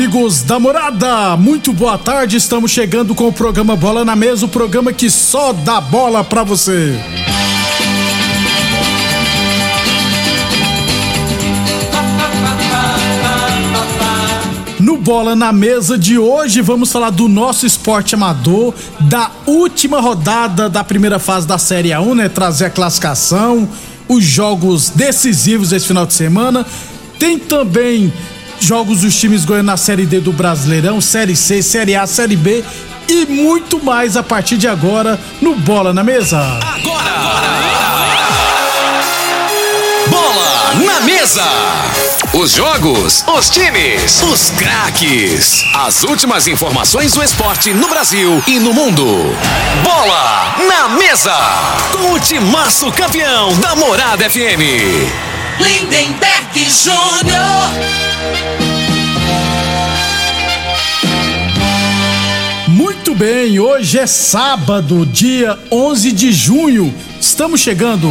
Amigos da morada, muito boa tarde. Estamos chegando com o programa Bola na Mesa o programa que só dá bola pra você. No Bola na Mesa de hoje, vamos falar do nosso esporte amador, da última rodada da primeira fase da Série A1, né? Trazer a classificação, os jogos decisivos esse final de semana. Tem também jogos dos times goianos na Série D do Brasileirão, Série C, Série A, Série B e muito mais a partir de agora no Bola na Mesa. Agora! Bola na mesa! Os jogos, os times, os craques. As últimas informações do esporte no Brasil e no mundo. Bola na mesa! Com o timaço campeão da Morada FM. Lindenberg Júnior. Muito bem, hoje é sábado, dia 11 de junho. Estamos chegando.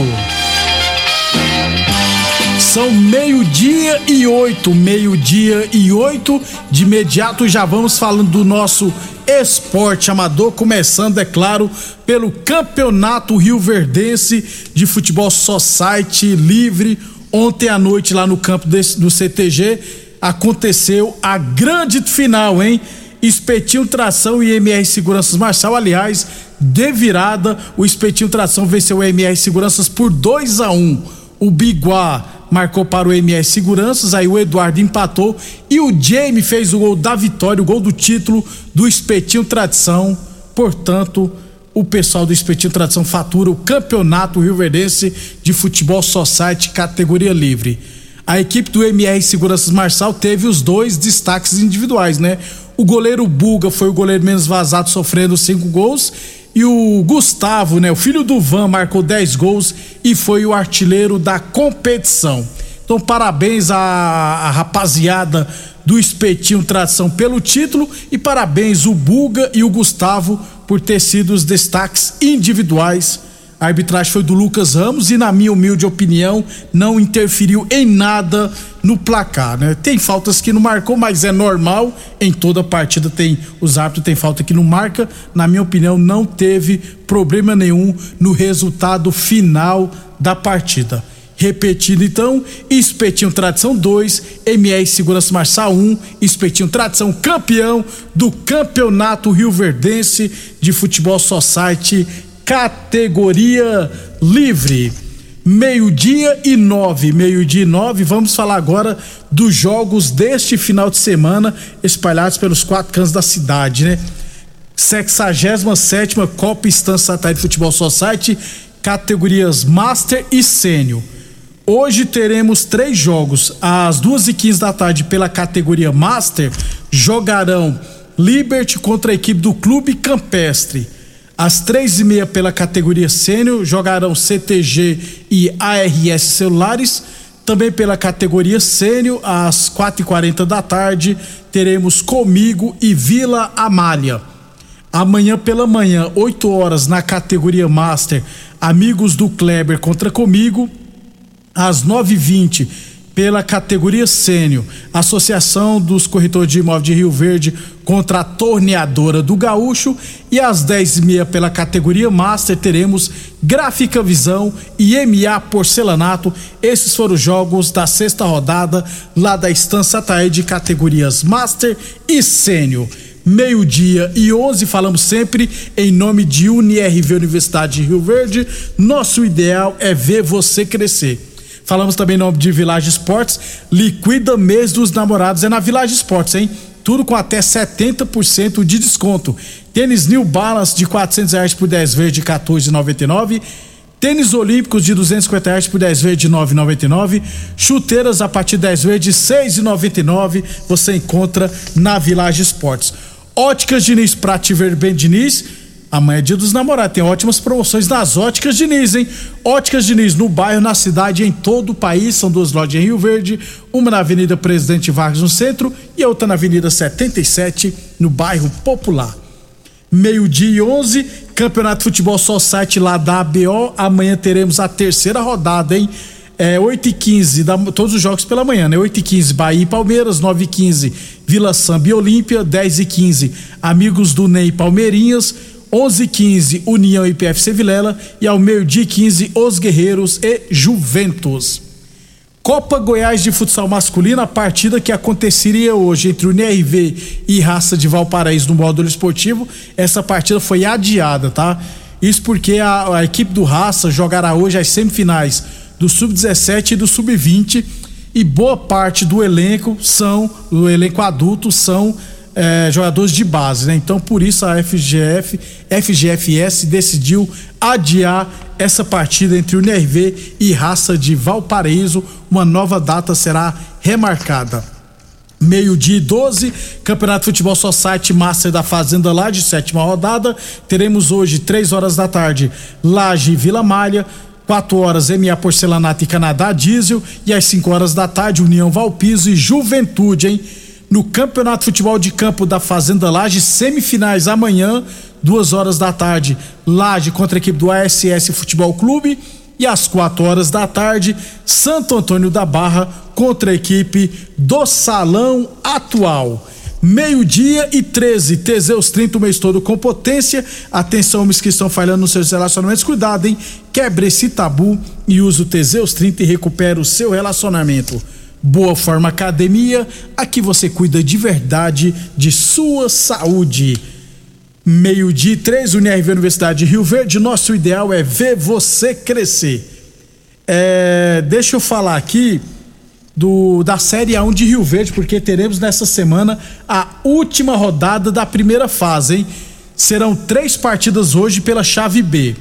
São meio-dia e oito, meio-dia e oito. De imediato já vamos falando do nosso esporte amador, começando, é claro, pelo Campeonato Rio Verdense de Futebol Society Livre. Ontem à noite, lá no campo desse, do CTG, aconteceu a grande final, hein? Espetinho Tração e MR Seguranças Marçal, aliás, de virada, o Espetinho Tração venceu o MR Seguranças por 2 a 1 um. O Biguá marcou para o MS Seguranças, aí o Eduardo empatou e o Jamie fez o gol da vitória, o gol do título do Espetinho Tradição. Portanto, o pessoal do Espetinho Tradição fatura o Campeonato Rio Verdense de Futebol Society categoria livre. A equipe do MR Seguranças Marçal teve os dois destaques individuais, né? O goleiro Buga foi o goleiro menos vazado, sofrendo cinco gols. E o Gustavo, né, o filho do Van, marcou 10 gols e foi o artilheiro da competição. Então, parabéns à, à rapaziada do Espetinho Tradição pelo título e parabéns o Buga e o Gustavo por ter sido os destaques individuais. A arbitragem foi do Lucas Ramos e, na minha humilde opinião, não interferiu em nada no placar, né? Tem faltas que não marcou, mas é normal. Em toda partida tem os árbitros tem falta que não marca. Na minha opinião, não teve problema nenhum no resultado final da partida. Repetindo então, Espetinho Tradição 2, MR Segurança Marçal 1, Espetinho Tradição campeão do Campeonato Rio Verdense de Futebol Society categoria livre. Meio-dia e nove, meio-dia e nove. Vamos falar agora dos jogos deste final de semana espalhados pelos quatro cantos da cidade, né? 67 Copa Estância Satélite Futebol Society, categorias Master e Sênior. Hoje teremos três jogos. Às duas e quinze da tarde, pela categoria Master, jogarão Liberty contra a equipe do Clube Campestre. Às três e meia pela categoria sênior jogarão CTG e ARS Celulares. Também pela categoria sênior, às quatro e quarenta da tarde, teremos Comigo e Vila Amália. Amanhã pela manhã, 8 horas, na categoria Master, Amigos do Kleber contra Comigo. Às nove e vinte pela categoria sênior. Associação dos Corretores de Imóveis de Rio Verde contra a Torneadora do Gaúcho. E às 10h30 pela categoria Master teremos Gráfica Visão e MA Porcelanato. Esses foram os jogos da sexta rodada lá da Estância Taí de categorias Master e Sênior meio-dia e 11. Falamos sempre em nome de UniRV Universidade de Rio Verde. Nosso ideal é ver você crescer. Falamos também em nome de Village Esportes. Liquida mês dos namorados é na Village Esportes, hein? Tudo com até 70% de desconto. Tênis New Balance de 400 reais por 10 vezes de 14,99. Tênis Olímpicos de 250 reais por 10 vezes de 9,99. Chuteiras a partir de 10 vezes de 6,99. Você encontra na Village Esportes. Óticas Diniz, pra te ver bem, Diniz. Amanhã é dia dos namorados, tem ótimas promoções nas Óticas Diniz, hein? Óticas Diniz, no bairro, na cidade, em todo o país. São duas lojas em Rio Verde, uma na Avenida Presidente Vargas, no centro, e outra na Avenida 77, no bairro Popular. Meio-dia e 11, Campeonato Futebol Só Site lá da ABO. Amanhã teremos a terceira rodada, hein? é, 8 e 15 da, todos os jogos pela manhã, né? 8 e 15 Bahia e Palmeiras, 9 e 15 Vila Samba e Olímpia, 10 e 15 Amigos do Ney Palmeirinhas, 11 e 15 União e PFC e ao meio-dia 15 Os Guerreiros e Juventus. Copa Goiás de Futsal Masculino, a partida que aconteceria hoje entre o NRV e Raça de Valparaíso no módulo esportivo, essa partida foi adiada, tá? Isso porque a, a equipe do Raça jogará hoje as semifinais do sub-17 e do sub-20 e boa parte do elenco são, do elenco adulto são é, jogadores de base, né? Então por isso a FGF, FGFS decidiu adiar essa partida entre o NRV e Raça de Valparaíso. Uma nova data será remarcada. Meio-dia e 12, Campeonato Futebol Society Master da Fazenda Laje, sétima rodada. Teremos hoje, três horas da tarde, Laje e Vila Malha. 4 horas MA Porcelanato e Canadá Diesel e às 5 horas da tarde União Valpiso e Juventude, hein? No Campeonato de Futebol de Campo da Fazenda Laje, semifinais amanhã, 2 horas da tarde, Laje contra a equipe do ASS Futebol Clube e às 4 horas da tarde, Santo Antônio da Barra contra a equipe do Salão Atual. Meio-dia e 13, Teseus 30 o mês todo com potência. Atenção, homens que estão falhando nos seus relacionamentos, cuidado, hein? Quebre esse tabu e use o Teseus 30 e recupere o seu relacionamento. Boa Forma Academia, aqui você cuida de verdade de sua saúde. Meio-dia 3, UNRV Universidade de Rio Verde. Nosso ideal é ver você crescer. É, deixa eu falar aqui do, da Série A1 de Rio Verde, porque teremos nessa semana a última rodada da primeira fase, hein? Serão três partidas hoje pela chave B.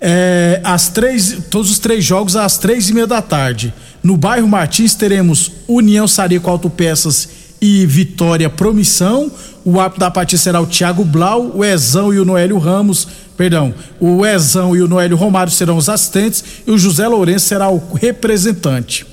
É, três, todos os três jogos às três e meia da tarde. No bairro Martins teremos União Sarico Autopeças e Vitória Promissão. O árbitro da partida será o Thiago Blau, o Ezão e o Noélio Ramos, perdão, o Ezão e o Noélio Romário serão os assistentes e o José Lourenço será o representante.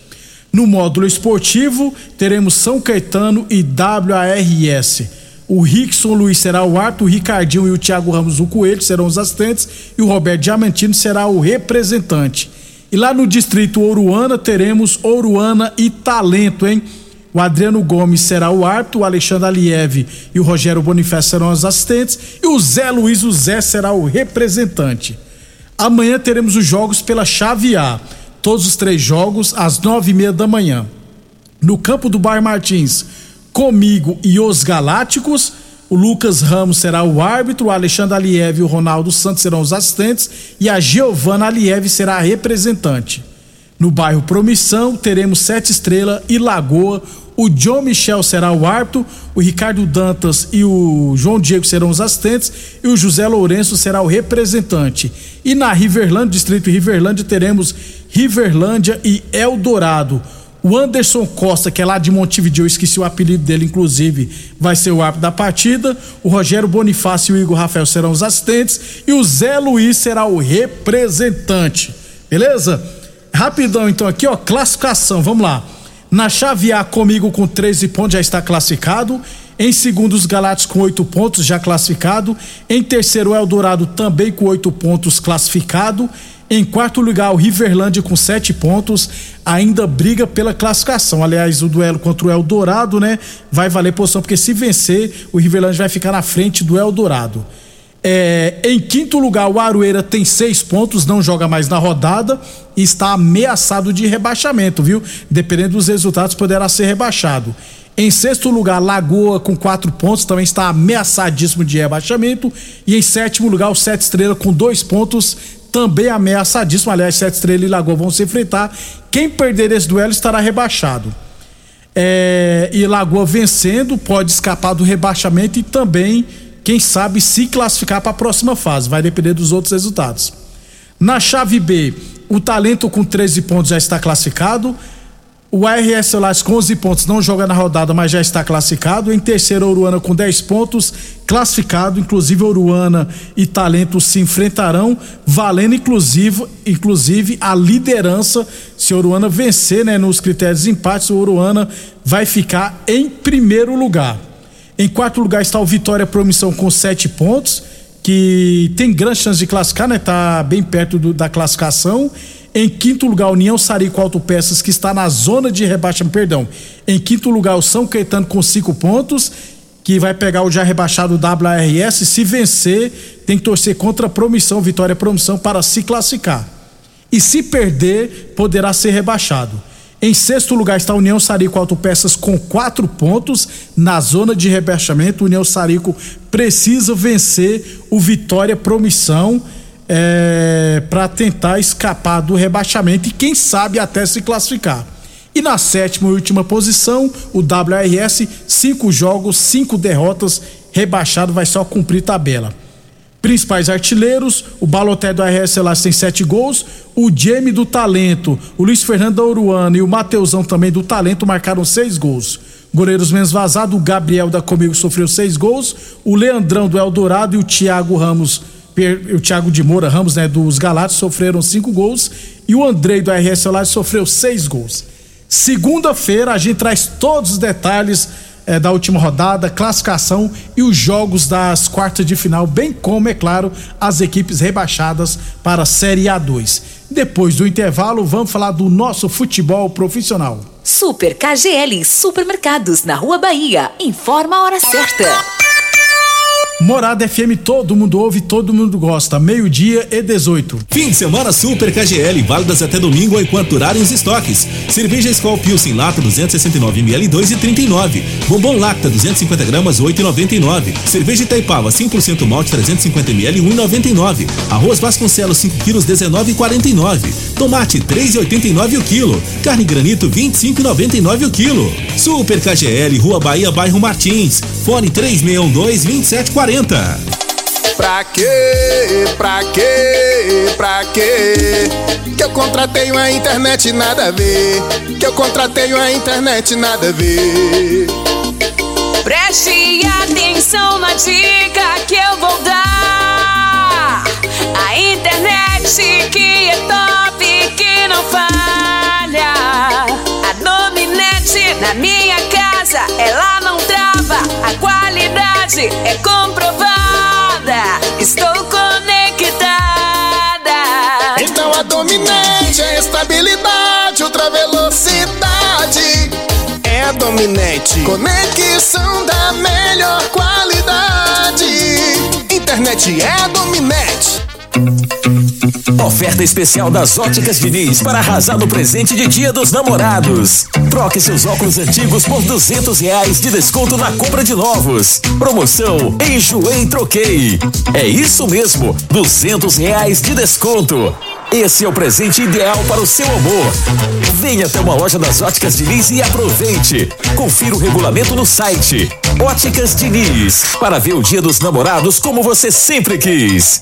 No módulo esportivo, teremos São Caetano e WARS. O Rickson Luiz será o árbitro, o Ricardinho e o Thiago Ramos o Coelho serão os assistentes e o Roberto Diamantino será o representante. E lá no distrito Ouruana teremos Ouruana e Talento, hein? O Adriano Gomes será o árbitro, o Alexandre Aliev e o Rogério Bonifácio serão os assistentes e o Zé Luiz o Zé será o representante. Amanhã teremos os jogos pela chave A todos os três jogos às nove e meia da manhã. No campo do Bar Martins, comigo e os Galácticos, o Lucas Ramos será o árbitro, o Alexandre Aliev e o Ronaldo Santos serão os assistentes e a Giovana Aliev será a representante. No bairro Promissão, teremos Sete Estrela e Lagoa. O John Michel será o árbitro, o Ricardo Dantas e o João Diego serão os assistentes e o José Lourenço será o representante. E na Riverlândia, distrito Riverlândia, teremos Riverlândia e Eldorado. O Anderson Costa, que é lá de Montevideo, esqueci o apelido dele, inclusive, vai ser o árbitro da partida. O Rogério Bonifácio e o Igor Rafael serão os assistentes. E o Zé Luiz será o representante. Beleza? Rapidão, então, aqui, ó, classificação, vamos lá. Na chave A, comigo com 13 pontos, já está classificado. Em segundo, os Galácticos com 8 pontos, já classificado. Em terceiro, o Eldorado também com 8 pontos, classificado. Em quarto lugar, o Riverlândia com sete pontos, ainda briga pela classificação. Aliás, o duelo contra o Eldorado, né? Vai valer posição, porque se vencer, o Riverlândia vai ficar na frente do Eldorado. É, em quinto lugar, o Aroeira tem seis pontos, não joga mais na rodada e está ameaçado de rebaixamento, viu? Dependendo dos resultados, poderá ser rebaixado. Em sexto lugar, Lagoa com quatro pontos, também está ameaçadíssimo de rebaixamento. E em sétimo lugar, o Sete Estrela com dois pontos, também ameaçadíssimo. Aliás, Sete Estrela e Lagoa vão se enfrentar. Quem perder esse duelo estará rebaixado. É, e Lagoa vencendo pode escapar do rebaixamento e também, quem sabe, se classificar para a próxima fase. Vai depender dos outros resultados. Na chave B, o Talento com 13 pontos já está classificado. O ARS Celulares com 11 pontos não joga na rodada, mas já está classificado. Em terceiro, Oruana com 10 pontos, classificado. Inclusive, Oruana e Talento se enfrentarão, valendo inclusive, inclusive a liderança. Se Oruana vencer né, nos critérios de empate, o Oruana vai ficar em primeiro lugar. Em quarto lugar está o Vitória Promissão com 7 pontos, que tem grande chance de classificar, né? Tá bem perto do, da classificação. Em quinto lugar, União Sarico Autopeças, que está na zona de rebaixamento, perdão. Em quinto lugar, o São Caetano com cinco pontos, que vai pegar o já rebaixado WRS. Se vencer, tem que torcer contra a promissão, vitória promissão, para se classificar. E se perder, poderá ser rebaixado. Em sexto lugar está a União Sarico Autopeças com quatro pontos na zona de rebaixamento. União Sarico precisa vencer o Vitória Promissão é, para tentar escapar do rebaixamento e quem sabe até se classificar. E na sétima e última posição, o WRS, cinco jogos, cinco derrotas, rebaixado, vai só cumprir tabela. Principais artilheiros, o Baloté do RS Celas tem sete gols, o Jamie do Talento, o Luiz Fernando da Uruana e o Mateusão também do Talento marcaram seis gols. Goleiros menos vazados, o Gabriel da Comigo sofreu seis gols, o Leandrão do Eldorado e o Thiago Ramos o Thiago de Moura Ramos, né, dos Galatos, sofreram cinco gols e o Andrei do RS Celulares sofreu seis gols. Segunda-feira a gente traz todos os detalhes eh, da última rodada, classificação e os jogos das quartas de final, bem como, é claro, as equipes rebaixadas para a Série A2. Depois do intervalo, vamos falar do nosso futebol profissional. Super KGL Supermercados na Rua Bahia. Informa a hora certa. Morada FM, todo mundo ouve, todo mundo gosta. Meio-dia e 18. Fim de semana Super KGL, válidas até domingo enquanto durarem os estoques. Cerveja Skol Pilsen Lata 269 ml 2,39. Bombom Lacta 250 gramas 8,99. Cerveja Itaipava 5% malte 350 ml 1,99. Arroz Vasconcelos 5 quilos 19,49. Tomate 3,89 o quilo. Carne granito 25,99 o quilo. Super KGL, Rua Bahia, bairro Martins. Fone 3612 2740 40. Pra quê? Pra quê? Pra quê? Que eu contratei uma internet nada a ver. Que eu contratei uma internet nada a ver. Preste atenção na dica que eu vou dar. A internet que é top, que não falha. A dominante na minha casa, ela não trava. A qualidade é comprovada. Estou conectada. Então a dominante é estabilidade, ultra velocidade. É a dominante. Conexão da melhor qualidade. Internet é a dominante. Oferta especial das Óticas Diniz para arrasar no presente de Dia dos Namorados. Troque seus óculos antigos por duzentos reais de desconto na compra de novos. Promoção Enjoei Troquei. É isso mesmo, duzentos reais de desconto. Esse é o presente ideal para o seu amor. Venha até uma loja das Óticas Diniz e aproveite. Confira o regulamento no site Óticas Diniz para ver o Dia dos Namorados como você sempre quis.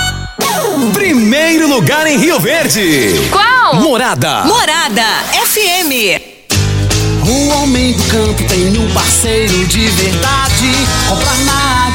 Primeiro lugar em Rio Verde. Qual? Morada. Morada FM. O homem do campo tem um parceiro de verdade. Comprar na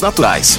naturais.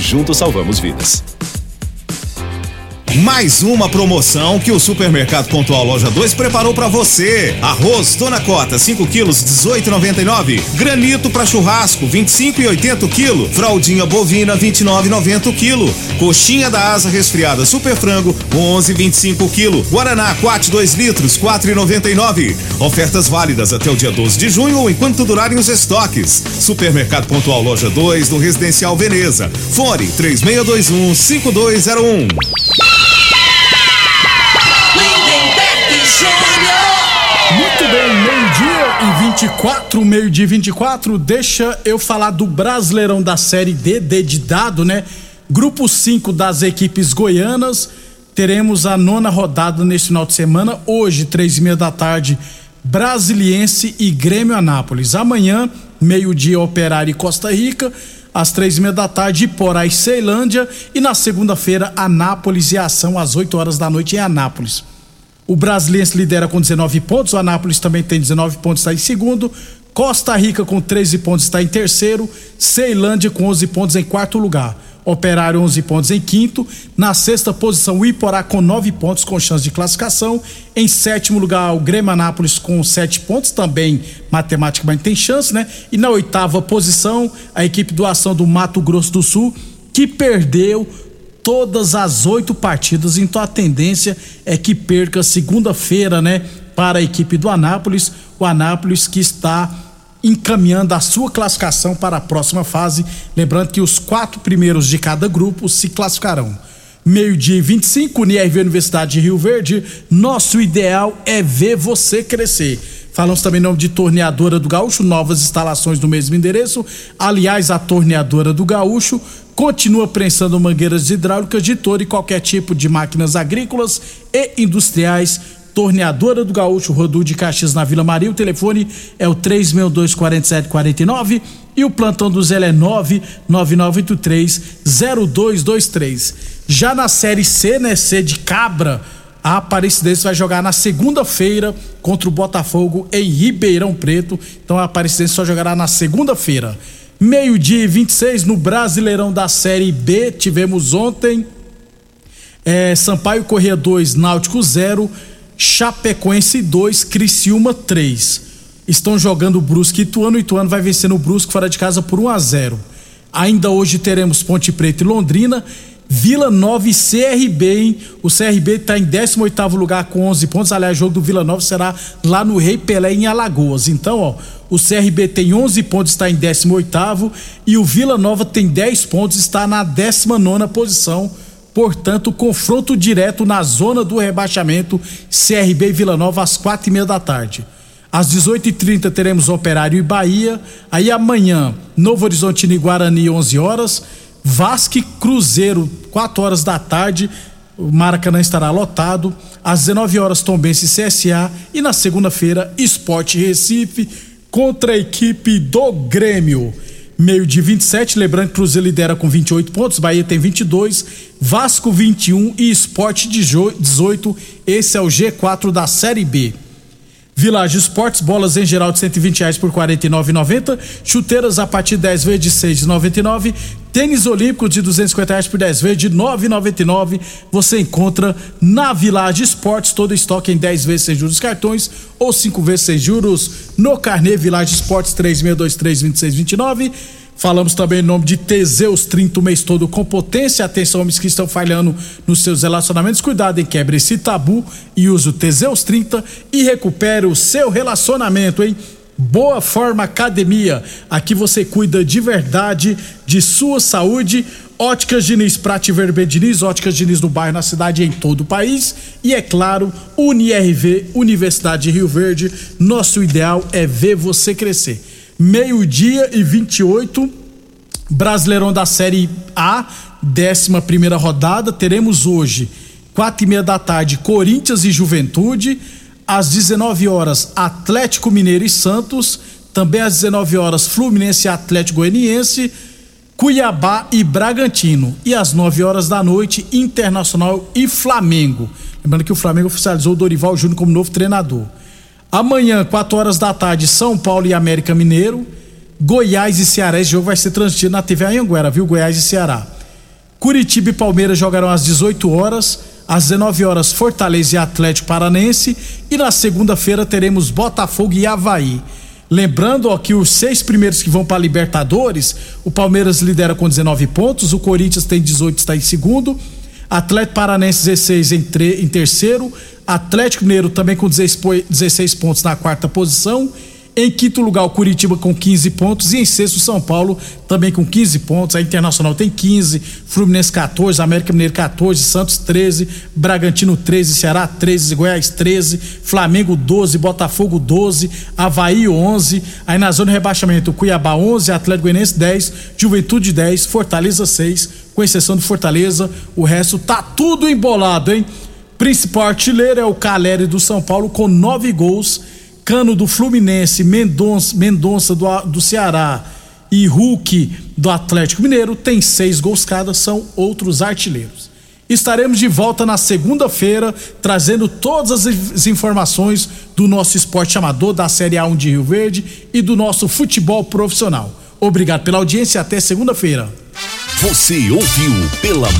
Juntos salvamos vidas. Mais uma promoção que o Supermercado Pontual Loja 2 preparou para você. Arroz Dona Cota, 5 quilos, 18,99. Granito para churrasco, 25,80 quilo. Fraldinha bovina, 29,90 quilo. Coxinha da asa resfriada Super Frango, 11,25 quilo. Guaraná Quat 2 litros, 4,99. Ofertas válidas até o dia 12 de junho ou enquanto durarem os estoques. Supermercado Pontual Loja 2 no Residencial Veneza. Fone 3621 5201. Muito bem, meio-dia e 24, meio-dia e 24. Deixa eu falar do Brasileirão da Série D, D de dado, né? Grupo 5 das equipes goianas. Teremos a nona rodada neste final de semana. Hoje, três e meia da tarde, Brasiliense e Grêmio Anápolis. Amanhã, meio-dia, Operário e Costa Rica. Às três e meia da tarde, Porá e Ceilândia. E na segunda-feira, Anápolis e Ação, às 8 horas da noite, em Anápolis. O Brasiliense lidera com 19 pontos, o Anápolis também tem 19 pontos, está em segundo. Costa Rica com 13 pontos está em terceiro. Ceilândia com 11 pontos em quarto lugar. Operário 11 pontos em quinto. Na sexta posição, o Iporá com 9 pontos com chance de classificação. Em sétimo lugar, o Grêmio Anápolis com 7 pontos, também matematicamente tem chance, né? E na oitava posição, a equipe do Ação do Mato Grosso do Sul, que perdeu todas as oito partidas, então a tendência é que perca segunda-feira, né, para a equipe do Anápolis, o Anápolis que está encaminhando a sua classificação para a próxima fase, lembrando que os quatro primeiros de cada grupo se classificarão. Meio-dia e 25, Unirv Universidade de Rio Verde. Nosso ideal é ver você crescer. Falamos também em nome de Torneadora do Gaúcho, novas instalações no mesmo endereço. Aliás, a Torneadora do Gaúcho continua prensando mangueiras hidráulicas de todo e qualquer tipo de máquinas agrícolas e industriais. Torneadora do Gaúcho, Rodu de Caxias na Vila Maria. O telefone é o 362-4749 e o plantão do Zé é 99983-0223. Já na Série C, né? C de Cabra, a Aparecidense vai jogar na segunda-feira contra o Botafogo em Ribeirão Preto. Então a Aparecidense só jogará na segunda-feira. Meio-dia e 26 no Brasileirão da Série B. Tivemos ontem é, Sampaio Corrêa 2, Náutico 0. Chapecoense 2, Criciúma 3. Estão jogando o Brusque e Ituano. Ituano vai vencendo o Brusque fora de casa por 1 a 0. Ainda hoje teremos Ponte Preta e Londrina. Vila Nova e CRB, hein? O CRB está em 18 lugar com 11 pontos. Aliás, o jogo do Vila Nova será lá no Rei Pelé, em Alagoas. Então, ó, o CRB tem 11 pontos, está em 18 e o Vila Nova tem 10 pontos, está na 19 posição Portanto, confronto direto na zona do rebaixamento CRB e Vila Nova às quatro e meia da tarde. Às 18h30 teremos Operário e Bahia. Aí amanhã, Novo Horizonte e Guarani, 11 horas. Vasque Cruzeiro, 4 horas da tarde. O Maracanã estará lotado. Às 19 horas, Tombense CSA. E na segunda-feira, Esporte Recife contra a equipe do Grêmio meio de 27, lembrando que Cruzeiro lidera com 28 pontos, Bahia tem 22, Vasco 21 e Esporte 18. Esse é o G4 da Série B. Village Esportes, bolas em geral de 120 reais por 49,90. Chuteiras a partir de 10 vezes de 6,99. Tênis Olímpico de 250 reais por 10 vezes de 9,99. Você encontra na Village Esportes todo estoque em 10 vezes sem juros cartões ou 5 vezes sem juros no Carnê Village Esportes 3623 2629. Falamos também em nome de Teseus 30 o mês todo com potência. Atenção, homens que estão falhando nos seus relacionamentos. Cuidado em quebre esse tabu e use o Teseus 30 e recupere o seu relacionamento, hein? Boa Forma Academia. Aqui você cuida de verdade de sua saúde. Óticas Diniz, Prate Verbe Diniz, Óticas Diniz no bairro, na cidade e em todo o país. E é claro, UniRV, Universidade de Rio Verde. Nosso ideal é ver você crescer meio-dia e 28, Brasileirão da Série A, 11 primeira rodada. Teremos hoje, quatro e meia da tarde, Corinthians e Juventude. Às 19 horas, Atlético Mineiro e Santos. Também às 19 horas, Fluminense e Atlético Goianiense. Cuiabá e Bragantino. E às 9 horas da noite, Internacional e Flamengo. Lembrando que o Flamengo oficializou o Dorival Júnior como novo treinador. Amanhã, 4 horas da tarde, São Paulo e América Mineiro. Goiás e Ceará. Esse jogo vai ser transmitido na TV Anhanguera, viu? Goiás e Ceará. Curitiba e Palmeiras jogarão às 18 horas. Às 19 horas, Fortaleza e Atlético Paranense. E na segunda-feira teremos Botafogo e Havaí. Lembrando ó, que os seis primeiros que vão para Libertadores, o Palmeiras lidera com 19 pontos, o Corinthians tem 18, está em segundo. Atlético Paranense 16 em, em terceiro, Atlético Mineiro também com 16 pontos na quarta posição. Em quinto lugar, o Curitiba com 15 pontos. E em sexto, São Paulo também com 15 pontos. A Internacional tem 15, Fluminense 14, América Mineiro 14, Santos 13, Bragantino 13, Ceará 13, Goiás 13, Flamengo 12, Botafogo 12, Havaí 11. Aí na zona de rebaixamento, Cuiabá 11, Atlético Goianiense 10, Juventude 10, Fortaleza 6, com exceção do Fortaleza. O resto tá tudo embolado, hein? Principal artilheiro é o Caleri do São Paulo com nove gols. Cano do Fluminense, Mendonça, Mendonça do, do Ceará e Hulk do Atlético Mineiro tem seis gols cada, são outros artilheiros. Estaremos de volta na segunda-feira trazendo todas as informações do nosso esporte amador da Série A1 de Rio Verde e do nosso futebol profissional. Obrigado pela audiência até segunda-feira. Você ouviu pela